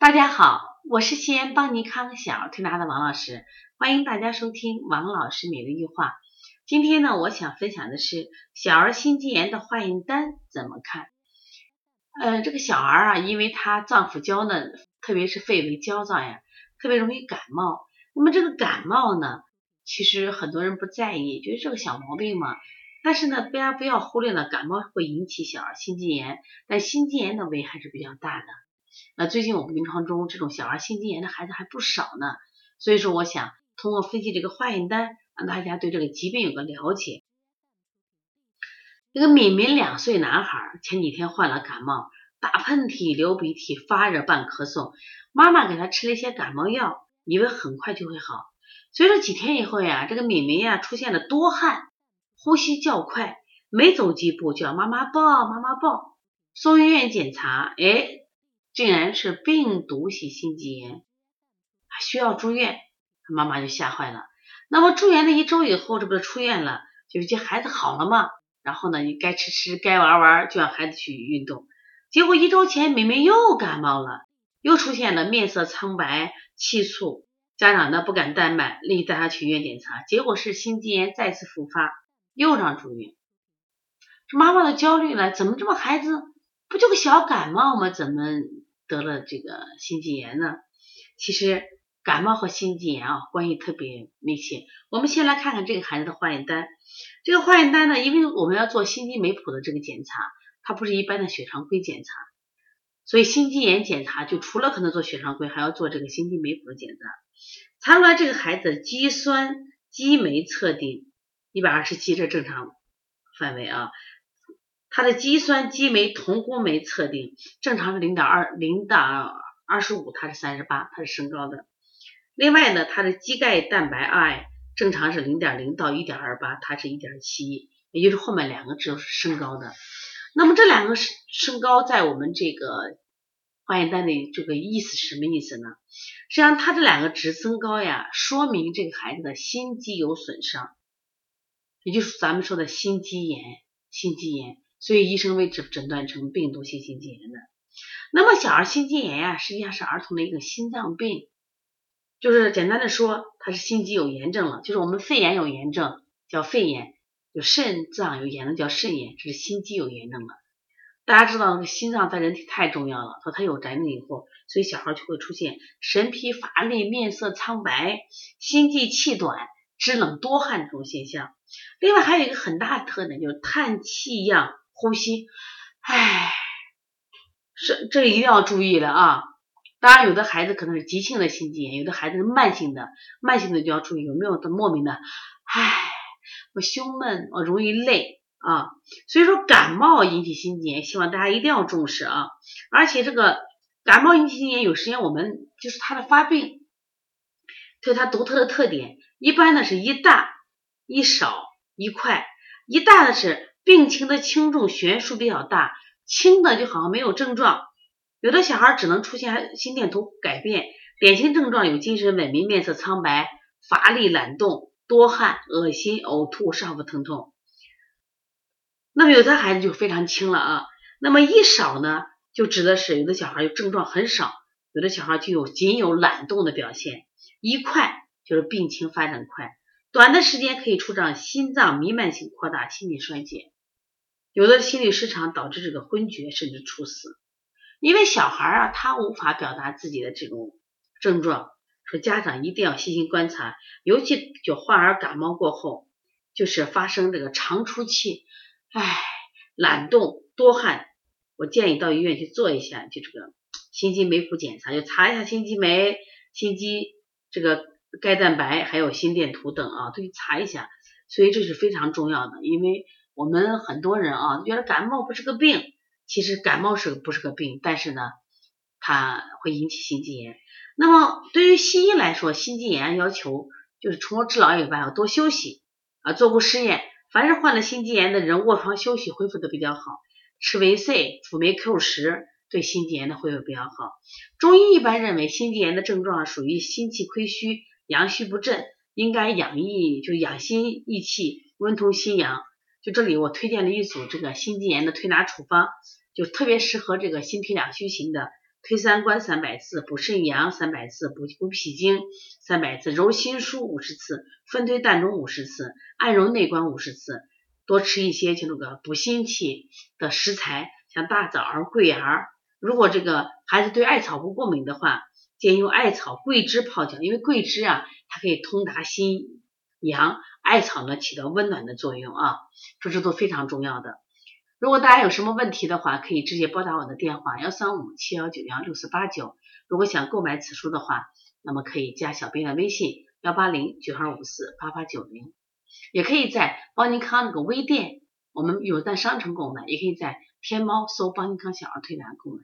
大家好，我是西安邦尼康小儿推拿的王老师，欢迎大家收听王老师每日一话。今天呢，我想分享的是小儿心肌炎的化验单怎么看？呃，这个小儿啊，因为他脏腑娇嫩，特别是肺为焦脏呀，特别容易感冒。那么这个感冒呢，其实很多人不在意，觉得这个小毛病嘛。但是呢，大家不要忽略了，感冒会引起小儿心肌炎，但心肌炎的危害是比较大的。那最近我们临床中这种小儿心肌炎的孩子还不少呢，所以说我想通过分析这个化验单，让大家对这个疾病有个了解。这个敏敏两岁男孩前几天患了感冒，打喷嚏、流鼻涕、发热伴咳嗽，妈妈给他吃了一些感冒药，以为很快就会好。随着几天以后呀，这个敏敏呀出现了多汗、呼吸较快，没走几步就要妈妈抱、妈妈抱，送医院检查，哎。竟然是病毒性心肌炎，还需要住院，他妈妈就吓坏了。那么住院了一周以后，这不是出院了，就是这孩子好了嘛？然后呢，你该吃吃，该玩玩，就让孩子去运动。结果一周前，妹妹又感冒了，又出现了面色苍白、气促，家长呢不敢怠慢，立即带他去医院检查，结果是心肌炎再次复发，又让住院。这妈妈的焦虑了，怎么这么孩子不就个小感冒吗？怎么？得了这个心肌炎呢，其实感冒和心肌炎啊关系特别密切。我们先来看看这个孩子的化验单。这个化验单呢，因为我们要做心肌酶谱的这个检查，它不是一般的血常规检查，所以心肌炎检查就除了可能做血常规，还要做这个心肌酶谱的检查。查出来这个孩子肌酸肌酶测定一百二十七，这正常范围啊。他的肌酸肌酶同工酶测定正常是零点二零到二十五，他是三十八，他是升高的。另外呢，他的肌钙蛋白 I 正常是零点零到一点二八，他是一点七，也就是后面两个值是升高的。那么这两个升升高在我们这个化验单里这个意思是什么意思呢？实际上他这两个值增高呀，说明这个孩子的心肌有损伤，也就是咱们说的心肌炎，心肌炎。所以医生为诊诊断成病毒性心肌炎的。那么小儿心肌炎呀，实际上是儿童的一个心脏病，就是简单的说，它是心肌有炎症了，就是我们肺炎有炎症叫肺炎，就肾脏有炎症叫肾炎，这是心肌有炎症了。大家知道，心脏在人体太重要了，说它有炎症以后，所以小孩就会出现神疲乏力、面色苍白、心悸气短、肢冷多汗这种现象。另外还有一个很大的特点，就是叹气样。呼吸，唉，是这一定要注意的啊！当然，有的孩子可能是急性的心肌炎，有的孩子是慢性的，慢性的就要注意有没有的莫名的，唉，我胸闷，我容易累啊。所以说，感冒引起心肌炎，希望大家一定要重视啊！而且这个感冒引起心肌炎，有时间我们就是它的发病，它有它独特的特点，一般呢是一大一少一块，一大的是。病情的轻重悬殊比较大，轻的就好像没有症状，有的小孩只能出现心电图改变，典型症状有精神萎靡、面色苍白、乏力、懒动、多汗、恶心、呕吐、上腹疼痛。那么有的孩子就非常轻了啊。那么一少呢，就指的是有的小孩有症状很少，有的小孩就有仅有懒动的表现。一快就是病情发展快，短的时间可以出现心脏弥漫性扩大、心力衰竭。有的心理失常导致这个昏厥甚至猝死，因为小孩啊他无法表达自己的这种症状，说家长一定要细心观察，尤其就患儿感冒过后，就是发生这个常出气，唉，懒动多汗，我建议到医院去做一下，就这个心肌酶谱检查，就查一下心肌酶、心肌这个钙蛋白还有心电图等啊，都去查一下，所以这是非常重要的，因为。我们很多人啊觉得感冒不是个病，其实感冒是不是个病，但是呢，它会引起心肌炎。那么对于西医来说，心肌炎要求就是除了治疗以外要多休息啊。做过实验，凡是患了心肌炎的人卧床休息恢复的比较好，吃维 C、辅酶 Q 十对心肌炎的恢复比较好。中医一般认为心肌炎的症状属于心气亏虚、阳虚不振，应该养益就养心益气、温通心阳。就这里，我推荐了一组这个心肌炎的推拿处方，就特别适合这个心脾两虚型的推三关三百次，补肾阳三百次，补补脾经三百次，揉心腧五十次，分推膻中五十次，按揉内关五十次。多吃一些就那个补心气的食材，像大枣儿、桂圆儿。如果这个孩子对艾草不过敏的话，建议用艾草、桂枝泡脚，因为桂枝啊，它可以通达心阳，艾草呢起到温暖的作用啊，这是都非常重要的。如果大家有什么问题的话，可以直接拨打我的电话幺三五七幺九幺六四八九。如果想购买此书的话，那么可以加小编的微信幺八零九二五四八八九零。也可以在邦尼康那个微店，我们有在商城购买，也可以在天猫搜邦尼康小儿推拿购买。